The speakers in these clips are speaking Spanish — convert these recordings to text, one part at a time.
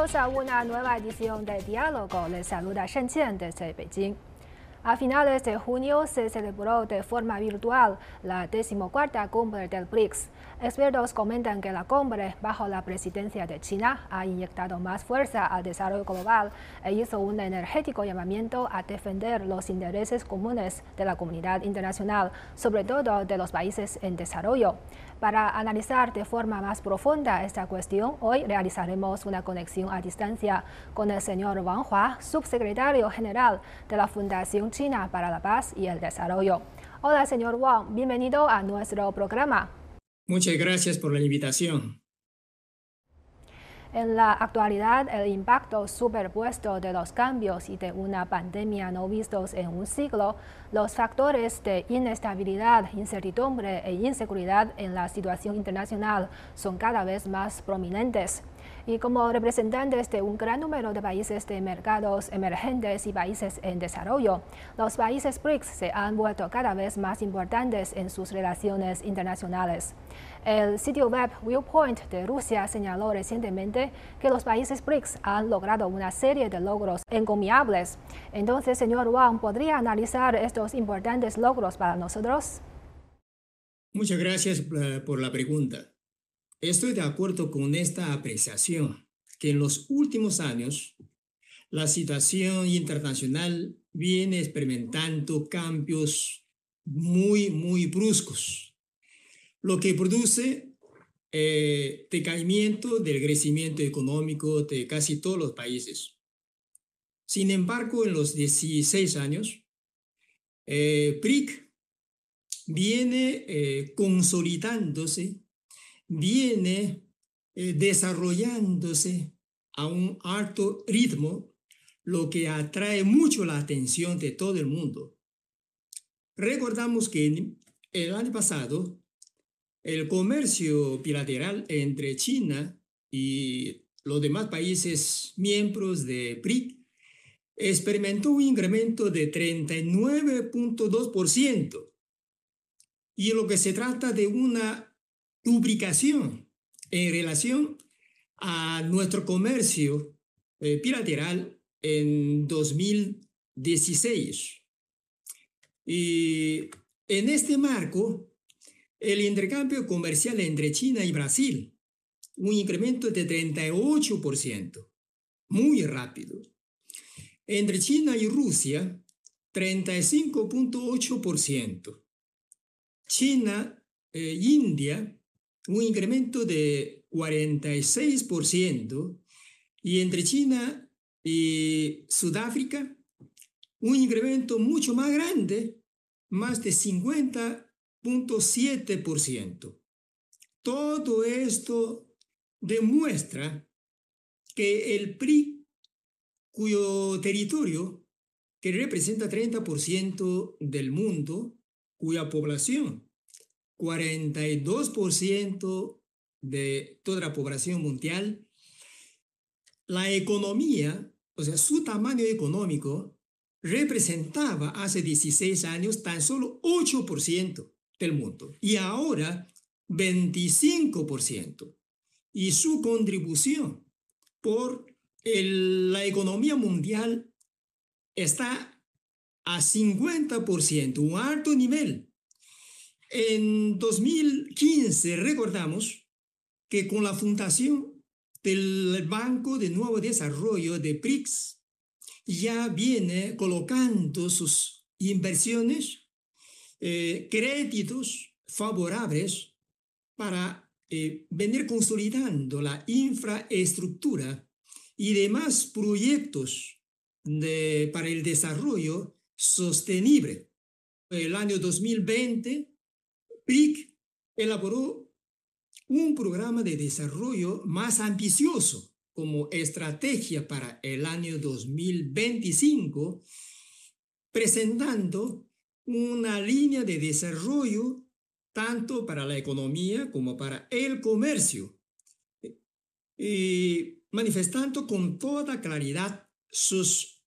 Bienvenidos a una nueva edición de Diálogo. Les saluda Shen Qian desde Beijing. A finales de junio se celebró de forma virtual la decimocuarta cumbre del BRICS. Expertos comentan que la cumbre, bajo la presidencia de China, ha inyectado más fuerza al desarrollo global e hizo un energético llamamiento a defender los intereses comunes de la comunidad internacional, sobre todo de los países en desarrollo. Para analizar de forma más profunda esta cuestión, hoy realizaremos una conexión a distancia con el señor Wang Hua, subsecretario general de la Fundación China para la Paz y el Desarrollo. Hola, señor Wang, bienvenido a nuestro programa. Muchas gracias por la invitación. En la actualidad, el impacto superpuesto de los cambios y de una pandemia no vistos en un siglo, los factores de inestabilidad, incertidumbre e inseguridad en la situación internacional son cada vez más prominentes y como representantes de un gran número de países de mercados emergentes y países en desarrollo, los países BRICS se han vuelto cada vez más importantes en sus relaciones internacionales. El sitio web Viewpoint de Rusia señaló recientemente que los países BRICS han logrado una serie de logros encomiables. Entonces, señor Wang, ¿podría analizar estos importantes logros para nosotros? Muchas gracias eh, por la pregunta. Estoy de acuerdo con esta apreciación, que en los últimos años la situación internacional viene experimentando cambios muy, muy bruscos, lo que produce eh, decaimiento del crecimiento económico de casi todos los países. Sin embargo, en los 16 años, eh, BRIC viene eh, consolidándose viene eh, desarrollándose a un alto ritmo, lo que atrae mucho la atención de todo el mundo. Recordamos que el año pasado el comercio bilateral entre China y los demás países miembros de BRIC experimentó un incremento de 39.2%. Y lo que se trata de una duplicación en relación a nuestro comercio eh, bilateral en 2016. Y en este marco, el intercambio comercial entre China y Brasil, un incremento de 38%, muy rápido. Entre China y Rusia, 35.8%. China e India, un incremento de 46%, y entre China y Sudáfrica, un incremento mucho más grande, más de 50.7%. Todo esto demuestra que el PRI, cuyo territorio, que representa 30% del mundo, cuya población 42% de toda la población mundial, la economía, o sea, su tamaño económico, representaba hace 16 años tan solo 8% del mundo y ahora 25%. Y su contribución por la economía mundial está a 50%, un alto nivel en 2015 recordamos que con la fundación del Banco de Nuevo Desarrollo de BRICS ya viene colocando sus inversiones, eh, créditos favorables para eh, venir consolidando la infraestructura y demás proyectos de, para el desarrollo sostenible. El año 2020 PIC elaboró un programa de desarrollo más ambicioso como estrategia para el año 2025, presentando una línea de desarrollo tanto para la economía como para el comercio, y manifestando con toda claridad sus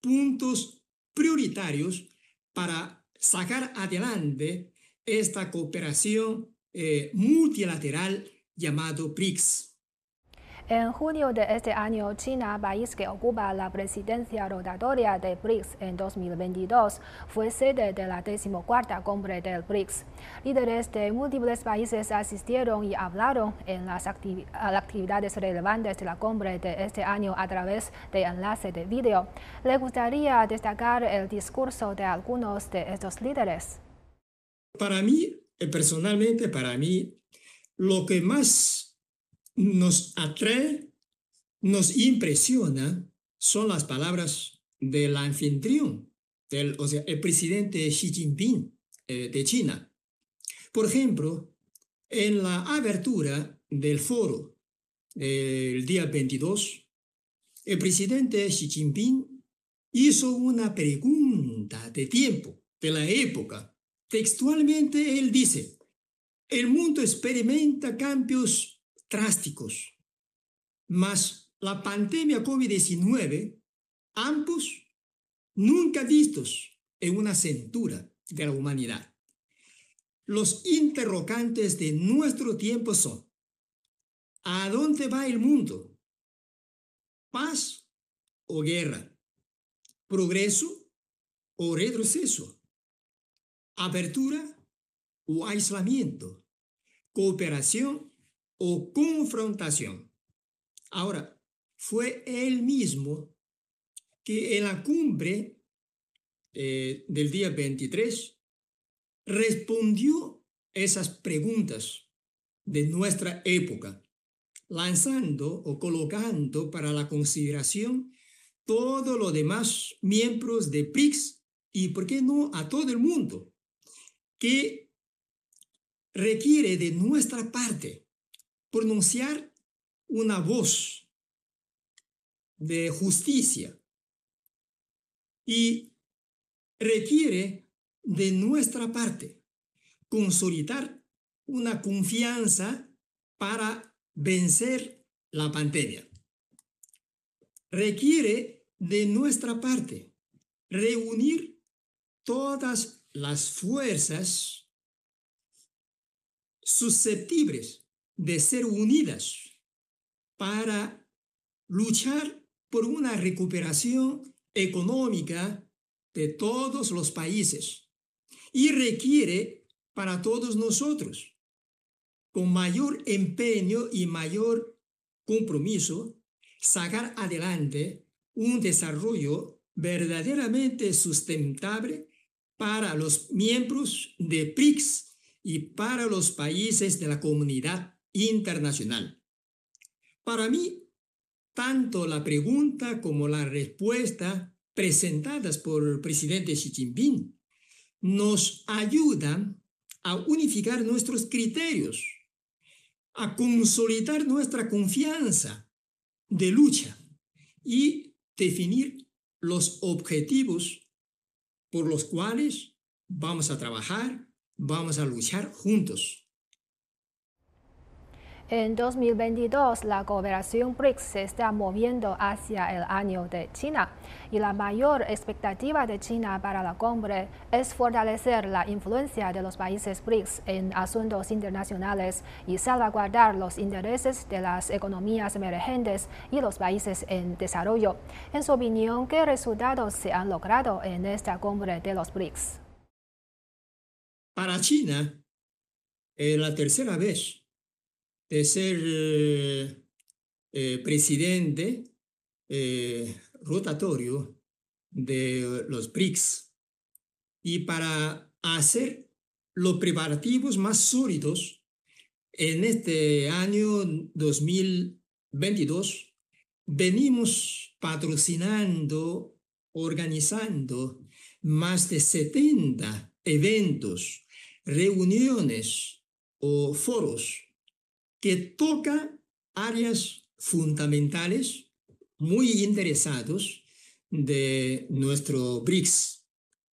puntos prioritarios para sacar adelante esta cooperación eh, multilateral llamado BRICS. En junio de este año, China, país que ocupa la presidencia rotatoria de BRICS en 2022, fue sede de la decimocuarta cumbre del BRICS. Líderes de múltiples países asistieron y hablaron en las actividades relevantes de la cumbre de este año a través de enlace de vídeo. ¿Le gustaría destacar el discurso de algunos de estos líderes? Para mí, eh, personalmente, para mí, lo que más nos atrae, nos impresiona, son las palabras del anfitrión, del, o sea, el presidente Xi Jinping eh, de China. Por ejemplo, en la abertura del foro el día 22, el presidente Xi Jinping hizo una pregunta de tiempo, de la época. Textualmente él dice, el mundo experimenta cambios drásticos. Mas la pandemia COVID-19, ambos nunca vistos en una centura de la humanidad. Los interrogantes de nuestro tiempo son, ¿a dónde va el mundo? ¿Paz o guerra? ¿Progreso o retroceso? ¿Apertura o aislamiento? ¿Cooperación o confrontación. Ahora, fue él mismo que en la cumbre eh, del día 23 respondió esas preguntas de nuestra época, lanzando o colocando para la consideración todos los demás miembros de PRIX y, ¿por qué no, a todo el mundo, que requiere de nuestra parte pronunciar una voz de justicia y requiere de nuestra parte consolidar una confianza para vencer la pandemia. Requiere de nuestra parte reunir todas las fuerzas susceptibles de ser unidas para luchar por una recuperación económica de todos los países y requiere para todos nosotros, con mayor empeño y mayor compromiso, sacar adelante un desarrollo verdaderamente sustentable para los miembros de PRICS y para los países de la comunidad internacional. Para mí, tanto la pregunta como la respuesta presentadas por el presidente Xi Jinping nos ayudan a unificar nuestros criterios, a consolidar nuestra confianza de lucha y definir los objetivos por los cuales vamos a trabajar, vamos a luchar juntos. En 2022, la cooperación BRICS se está moviendo hacia el año de China y la mayor expectativa de China para la cumbre es fortalecer la influencia de los países BRICS en asuntos internacionales y salvaguardar los intereses de las economías emergentes y los países en desarrollo. En su opinión, ¿qué resultados se han logrado en esta cumbre de los BRICS? Para China, la tercera vez de ser eh, presidente eh, rotatorio de los BRICS y para hacer los preparativos más sólidos en este año 2022 venimos patrocinando, organizando más de 70 eventos, reuniones o foros que toca áreas fundamentales muy interesados de nuestro BRICS.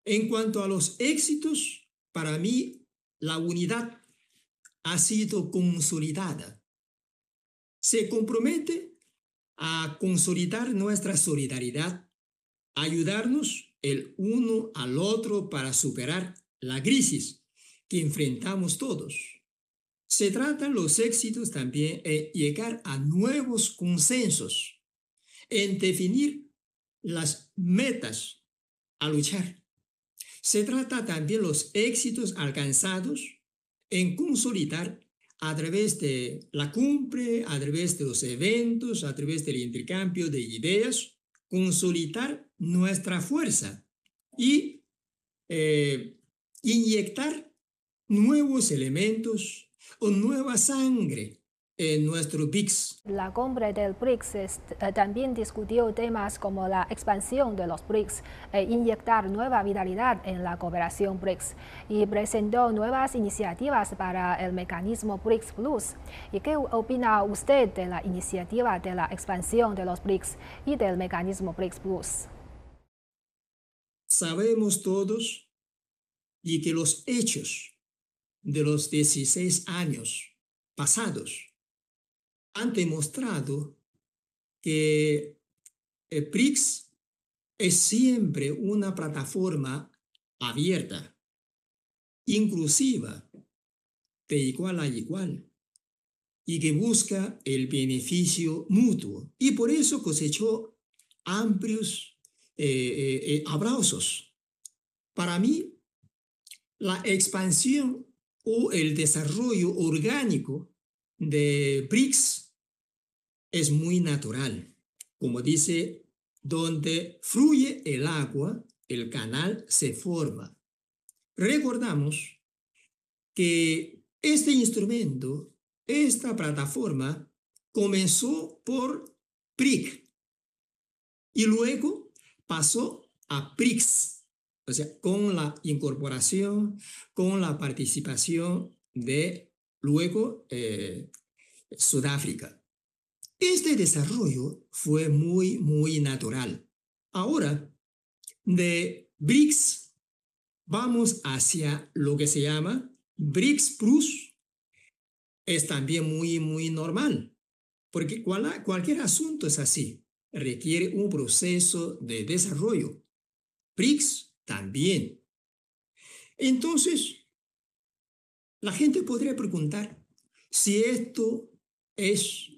En cuanto a los éxitos, para mí la unidad ha sido consolidada. Se compromete a consolidar nuestra solidaridad, ayudarnos el uno al otro para superar la crisis que enfrentamos todos Se tratan los éxitos también en llegar a nuevos consensos, en definir las metas a luchar. Se trata también los éxitos alcanzados en consolidar a través de la cumbre, a través de los eventos, a través del intercambio de ideas, consolidar nuestra fuerza y eh, inyectar nuevos elementos o nueva sangre en nuestro BRICS. La cumbre del BRICS eh, también discutió temas como la expansión de los BRICS e inyectar nueva vitalidad en la cooperación BRICS y presentó nuevas iniciativas para el mecanismo BRICS Plus. ¿Y qué opina usted de la iniciativa de la expansión de los BRICS y del mecanismo BRICS Plus? Sabemos todos y que los hechos de los 16 años pasados han demostrado que el BRICS es siempre una plataforma abierta, inclusiva, de igual a igual, y que busca el beneficio mutuo. Y por eso cosechó amplios eh, eh, eh, abrazos. Para mí, la expansión o el desarrollo orgánico de BRICS es muy natural. Como dice, donde fluye el agua, el canal se forma. Recordamos que este instrumento, esta plataforma, comenzó por PRIC y luego pasó a PRIX, o sea, con la incorporación, con la participación de luego eh, Sudáfrica. Este desarrollo fue muy, muy natural. Ahora, de BRICS vamos hacia lo que se llama BRICS Plus. Es también muy, muy normal, porque cualquier asunto es así, requiere un proceso de desarrollo. BRICS también. Entonces, la gente podría preguntar si esto es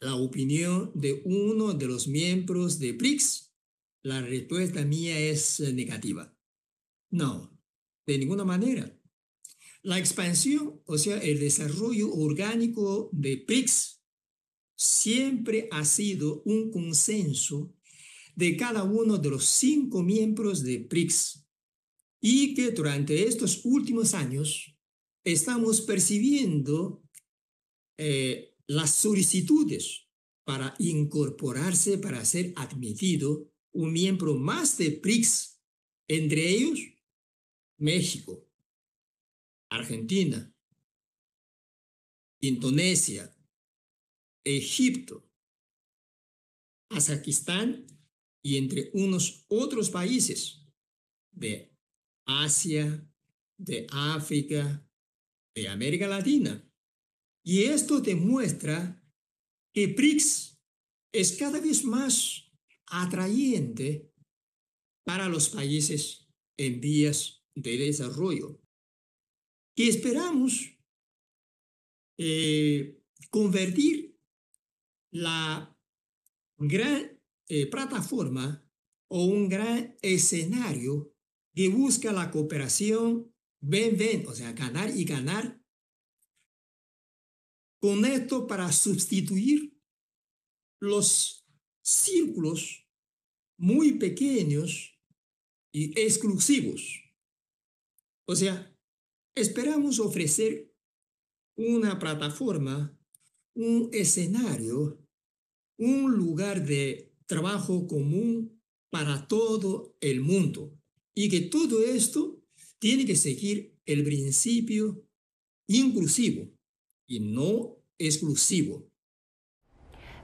la opinión de uno de los miembros de BRICS, la respuesta mía es eh, negativa. No, de ninguna manera. La expansión, o sea, el desarrollo orgánico de BRICS, siempre ha sido un consenso de cada uno de los cinco miembros de BRICS y que durante estos últimos años estamos percibiendo eh, las solicitudes para incorporarse, para ser admitido un miembro más de PRIX, entre ellos México, Argentina, Indonesia, Egipto, Kazajistán y entre unos otros países de Asia, de África, de América Latina. Y esto demuestra que BRICS es cada vez más atrayente para los países en vías de desarrollo. Y esperamos eh, convertir la gran eh, plataforma o un gran escenario que busca la cooperación ven-ven, o sea, ganar y ganar con esto para sustituir los círculos muy pequeños y exclusivos. O sea, esperamos ofrecer una plataforma, un escenario, un lugar de trabajo común para todo el mundo. Y que todo esto tiene que seguir el principio inclusivo y no exclusivo.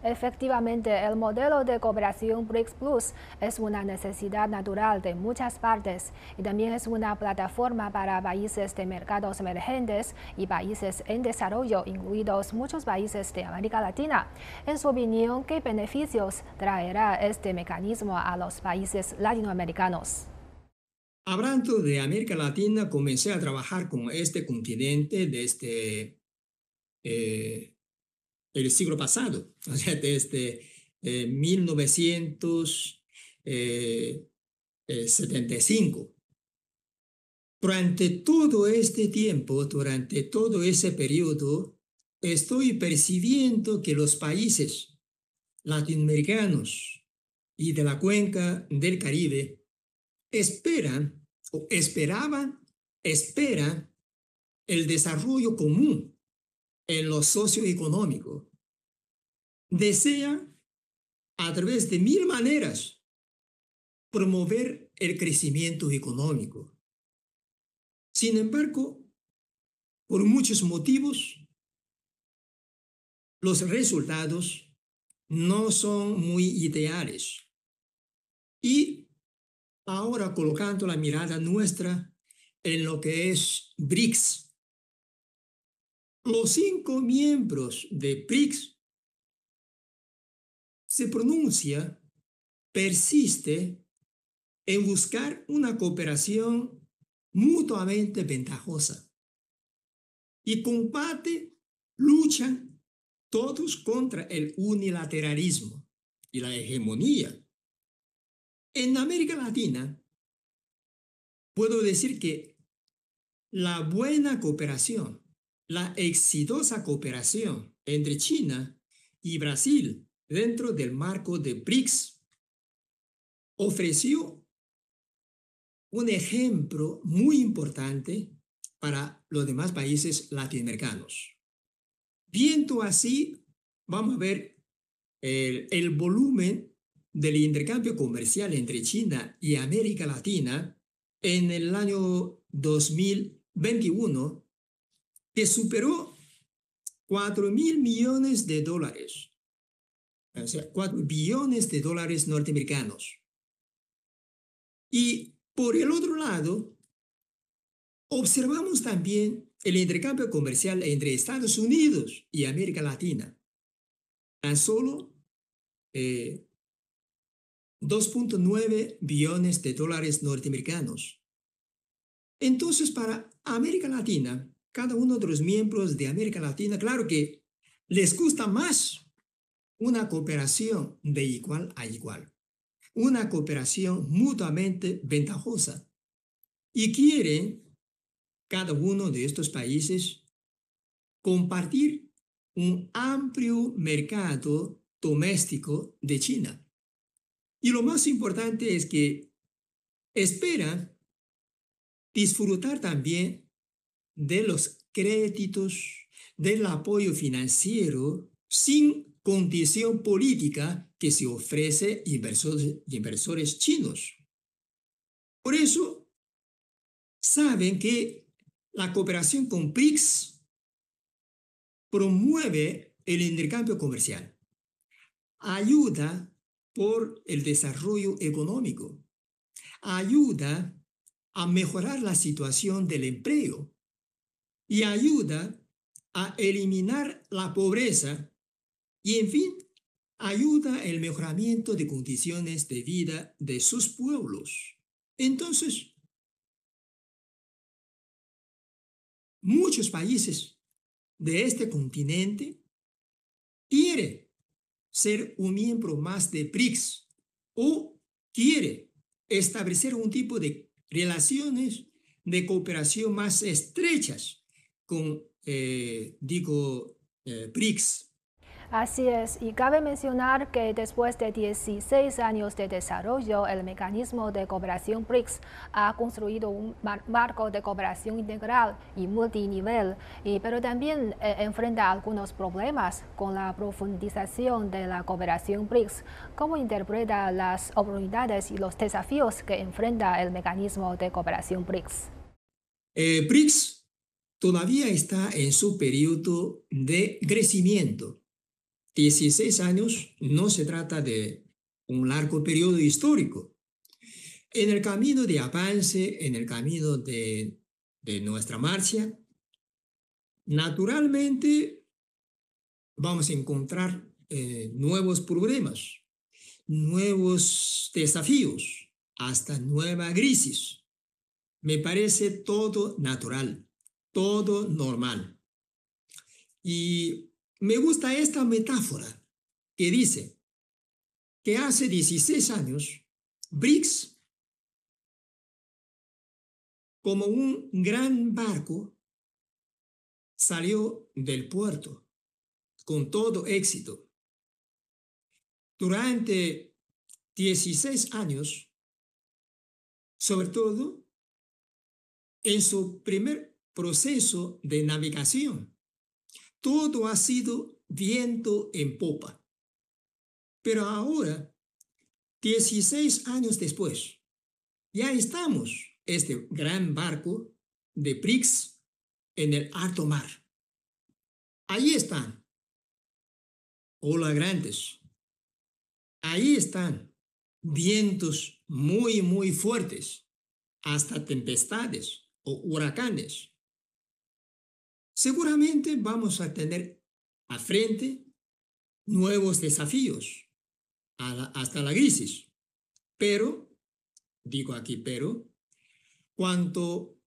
Efectivamente, el modelo de cooperación BRICS Plus es una necesidad natural de muchas partes y también es una plataforma para países de mercados emergentes y países en desarrollo, incluidos muchos países de América Latina. En su opinión, ¿qué beneficios traerá este mecanismo a los países latinoamericanos? Hablando de América Latina, comencé a trabajar con este continente desde eh, el siglo pasado, o sea, desde 1975. Durante todo este tiempo, durante todo ese periodo, estoy percibiendo que los países latinoamericanos y de la cuenca del Caribe esperan o esperaban, esperan el desarrollo común en lo socioeconómico. Desean a través de mil maneras promover el crecimiento económico. Sin embargo, por muchos motivos, los resultados no son muy ideales. Y ahora colocando la mirada nuestra en lo que es BRICS. Los cinco miembros de BRICS se pronuncia, persiste en buscar una cooperación mutuamente ventajosa y combate, luchan todos contra el unilateralismo y la hegemonía. En América Latina, puedo decir que la buena cooperación, la exitosa cooperación entre China y Brasil dentro del marco de BRICS ofreció un ejemplo muy importante para los demás países latinoamericanos. Viendo así, vamos a ver el, volumen del intercambio comercial entre China y América Latina en el año 2021, que superó 4 mil millones de dólares, o sea, 4 billones de dólares norteamericanos. Y por el otro lado, observamos también el intercambio comercial entre Estados Unidos y América Latina. Tan solo 2.9 eh, billones de dólares norteamericanos. Entonces, para América Latina, cada uno de los miembros de América Latina, claro que les gusta más una cooperación de igual a igual, una cooperación mutuamente ventajosa y quieren cada uno de estos países compartir un amplio mercado doméstico de China. Y lo más importante es que esperan disfrutar también de los créditos, del apoyo financiero sin condición política que se ofrece inversores, inversores chinos. Por eso, saben que la cooperación con BRICS promueve el intercambio comercial, ayuda por el desarrollo económico, ayuda a mejorar la situación del empleo y ayuda a eliminar la pobreza y, en fin, ayuda el mejoramiento de condiciones de vida de sus pueblos. Entonces, muchos países de este continente quiere ser un miembro más de BRICS o quiere establecer un tipo de relaciones de cooperación más estrechas con, eh, digo, eh, BRICS. Así es, y cabe mencionar que después de 16 años de desarrollo, el mecanismo de cooperación BRICS ha construido un marco de cooperación integral y multinivel, y, pero también eh, enfrenta algunos problemas con la profundización de la cooperación BRICS. ¿Cómo interpreta las oportunidades y los desafíos que enfrenta el mecanismo de cooperación BRICS? Eh, BRICS todavía está en su periodo de crecimiento 16 años no se trata de un largo periodo histórico. En el camino de avance, en el camino de, nuestra marcha, naturalmente vamos a encontrar eh, nuevos problemas, nuevos desafíos, hasta nueva crisis. Me parece todo natural, todo normal. Y me gusta esta metáfora que dice que hace 16 años BRICS, como un gran barco, salió del puerto con todo éxito. Durante 16 años, sobre todo en su primer proceso de navegación, todo ha sido viento en popa. Pero ahora, 16 años después, ya estamos este gran barco de Prix en el alto mar. Ahí están. Hola grandes. Ahí están vientos muy, muy fuertes, hasta tempestades o huracanes. Seguramente vamos a tener a frente nuevos desafíos hasta la crisis. Pero, digo aquí, pero, cuanto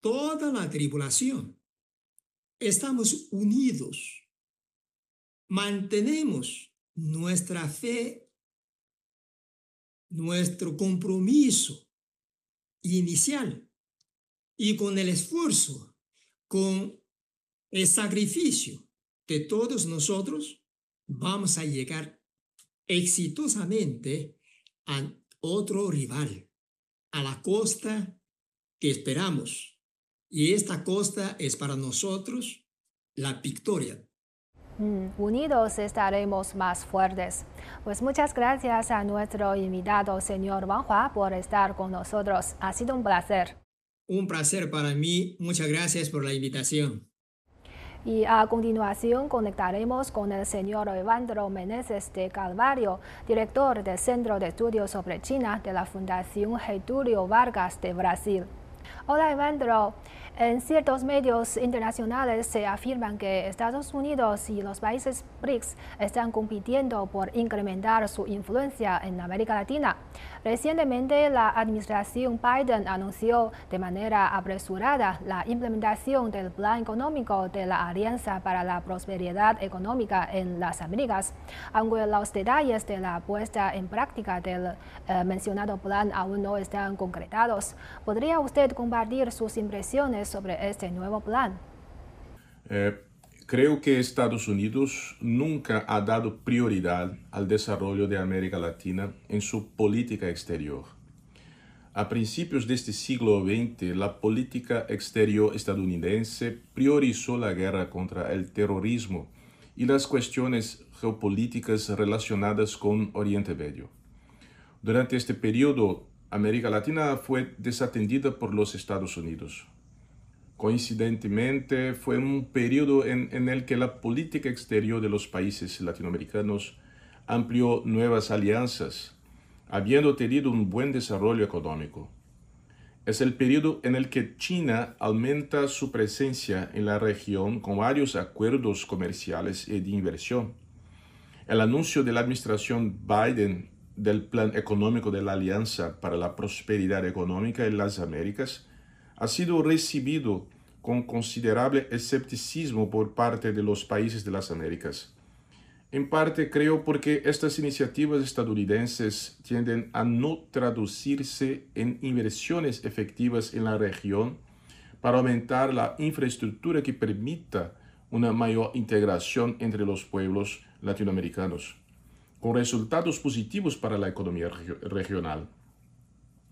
toda la tribulación estamos unidos, mantenemos nuestra fe, nuestro compromiso inicial y con el esfuerzo, con el sacrificio de todos nosotros, vamos a llegar exitosamente a otro rival, a la costa que esperamos. Y esta costa es para nosotros la victoria. Mm, unidos estaremos más fuertes. Pues muchas gracias a nuestro invitado, señor Wang Hua, por estar con nosotros. Ha sido un placer. Un placer para mí. Muchas gracias por la invitación. Y a continuación conectaremos con el señor Evandro Meneses de Calvario, director del Centro de Estudios sobre China de la Fundación Getulio Vargas de Brasil. Hola Evandro, en ciertos medios internacionales se afirman que Estados Unidos y los países BRICS están compitiendo por incrementar su influencia en América Latina. Recientemente, la administración Biden anunció de manera apresurada la implementación del Plan Económico de la Alianza para la Prosperidad Económica en las Américas. Aunque los detalles de la puesta en práctica del eh, mencionado plan aún no están concretados, ¿podría usted compartir sus impresiones sobre este nuevo plan? Eh, creo que Estados Unidos nunca ha dado prioridad al desarrollo de América Latina en su política exterior. A principios de este siglo XX, la política exterior estadounidense priorizó la guerra contra el terrorismo y las cuestiones geopolíticas relacionadas con Oriente Medio. Durante este periodo, América Latina fue desatendida por los Estados Unidos. Coincidentemente, fue un periodo en, el que la política exterior de los países latinoamericanos amplió nuevas alianzas, habiendo tenido un buen desarrollo económico. Es el periodo en el que China aumenta su presencia en la región con varios acuerdos comerciales y de inversión. El anuncio de la administración Biden del Plan Económico de la Alianza para la Prosperidad Económica en las Américas ha sido recibido con considerable escepticismo por parte de los países de las Américas. En parte creo porque estas iniciativas estadounidenses tienden a no traducirse en inversiones efectivas en la región para aumentar la infraestructura que permita una mayor integración entre los pueblos latinoamericanos, con resultados positivos para la economía regional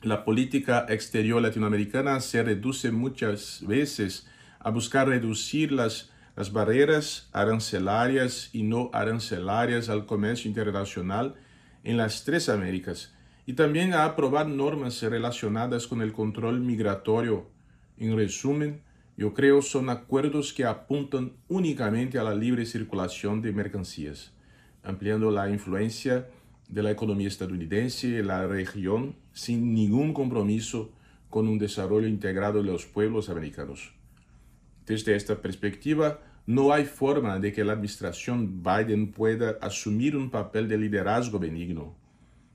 la política exterior latinoamericana se reduce muchas veces a buscar reducir las, las barreras arancelarias y no arancelarias al comercio internacional en las tres Américas y también a aprobar normas relacionadas con el control migratorio. En resumen, yo creo son acuerdos que apuntan únicamente a la libre circulación de mercancías, ampliando la influencia de la economía estadounidense en la región sin ningún compromiso con un desarrollo integrado de los pueblos americanos. Desde esta perspectiva, no hay forma de que la administración Biden pueda asumir un papel de liderazgo benigno.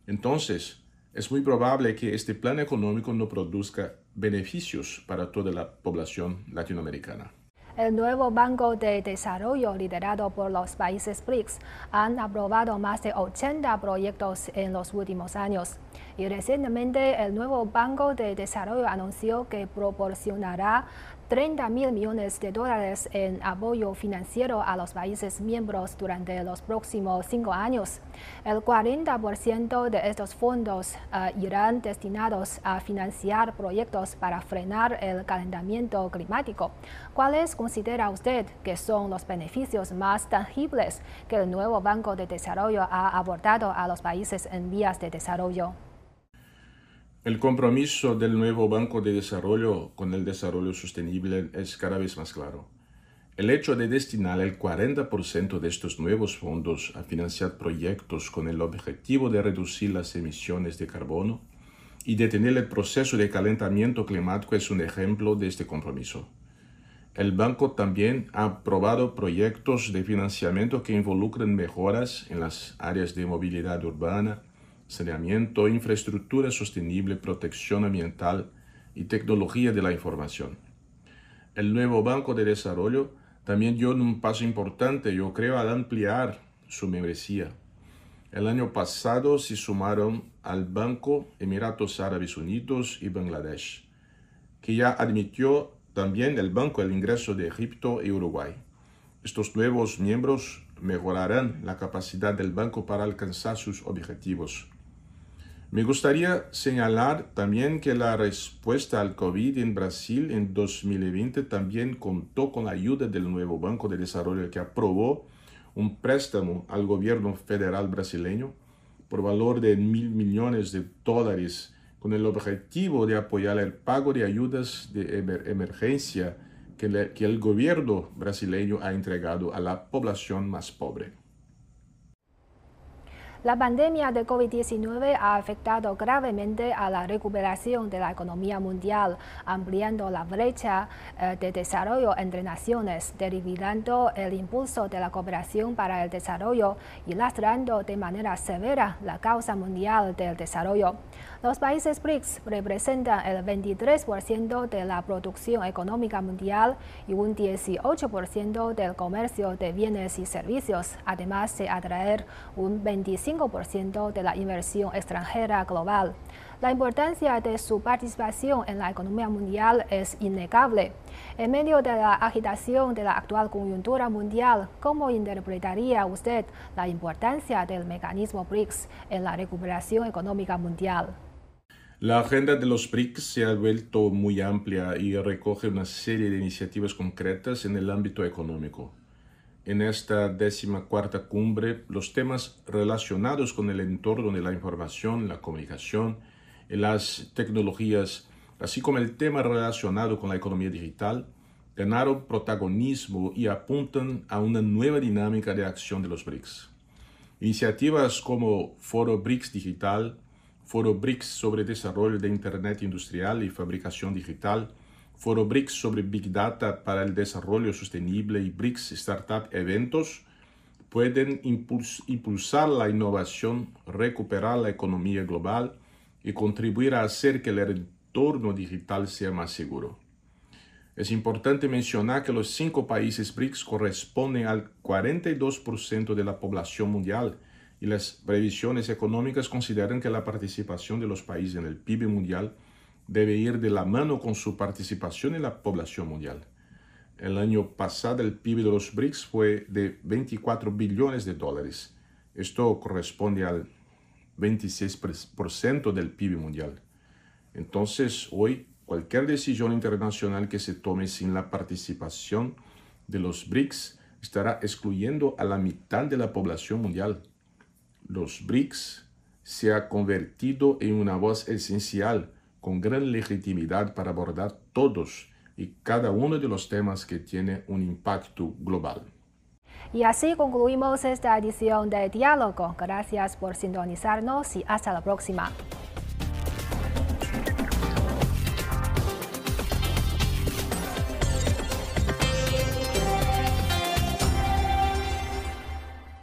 Entonces, es muy probable que este plan económico no produzca beneficios para toda la población latinoamericana. El nuevo Banco de Desarrollo liderado por los países BRICS han aprobado más de 80 proyectos en los últimos años. Y recientemente el nuevo Banco de Desarrollo anunció que proporcionará 30 mil millones de dólares en apoyo financiero a los países miembros durante los próximos cinco años. El 40% de estos fondos eh, irán destinados a financiar proyectos para frenar el calentamiento climático. ¿Cuáles considera usted que son los beneficios más tangibles que el nuevo Banco de Desarrollo ha abordado a los países en vías de desarrollo? El compromiso del nuevo Banco de Desarrollo con el desarrollo sostenible es cada vez más claro. El hecho de destinar el 40% de estos nuevos fondos a financiar proyectos con el objetivo de reducir las emisiones de carbono y detener el proceso de calentamiento climático es un ejemplo de este compromiso. El banco también ha aprobado proyectos de financiamiento que involucran mejoras en las áreas de movilidad urbana, saneamiento, infraestructura sostenible, protección ambiental y tecnología de la información. El nuevo Banco de Desarrollo también dio un paso importante, yo creo, al ampliar su membresía. El año pasado se sumaron al Banco Emiratos Árabes Unidos y Bangladesh, que ya admitió también el Banco el ingreso de Egipto y Uruguay. Estos nuevos miembros mejorarán la capacidad del banco para alcanzar sus objetivos. Me gustaría señalar también que la respuesta al COVID en Brasil en 2020 también contó con la ayuda del nuevo Banco de Desarrollo que aprobó un préstamo al gobierno federal brasileño por valor de mil millones de dólares con el objetivo de apoyar el pago de ayudas de emergencia que, que el gobierno brasileño ha entregado a la población más pobre. La pandemia de COVID-19 ha afectado gravemente a la recuperación de la economía mundial, ampliando la brecha eh, de desarrollo entre naciones, derivando el impulso de la cooperación para el desarrollo y lastrando de manera severa la causa mundial del desarrollo. Los países BRICS representan el 23% de la producción económica mundial y un 18% del comercio de bienes y servicios, además de atraer un 25% de la inversión extranjera global. La importancia de su participación en la economía mundial es innegable. En medio de la agitación de la actual coyuntura mundial, ¿cómo interpretaría usted la importancia del mecanismo BRICS en la recuperación económica mundial? La agenda de los BRICS se ha vuelto muy amplia y recoge una serie de iniciativas concretas en el ámbito económico. En esta décima cuarta cumbre, los temas relacionados con el entorno de la información, la comunicación y las tecnologías, así como el tema relacionado con la economía digital, ganaron protagonismo y apuntan a una nueva dinámica de acción de los BRICS. Iniciativas como Foro BRICS Digital, Foro BRICS sobre desarrollo de Internet industrial y fabricación digital, Foro BRICS sobre Big Data para el desarrollo sostenible y BRICS Startup Eventos pueden impulsar la innovación, recuperar la economía global y contribuir a hacer que el entorno digital sea más seguro. Es importante mencionar que los cinco países BRICS corresponden al 42% de la población mundial y las previsiones económicas consideran que la participación de los países en el PIB mundial debe ir de la mano con su participación en la población mundial. El año pasado el PIB de los BRICS fue de 24 billones de dólares. Esto corresponde al 26% del PIB mundial. Entonces, hoy, cualquier decisión internacional que se tome sin la participación de los BRICS estará excluyendo a la mitad de la población mundial los BRICS se ha convertido en una voz esencial con gran legitimidad para abordar todos y cada uno de los temas que tiene un impacto global. Y así concluimos esta edición de Diálogo. Gracias por sintonizarnos y hasta la próxima.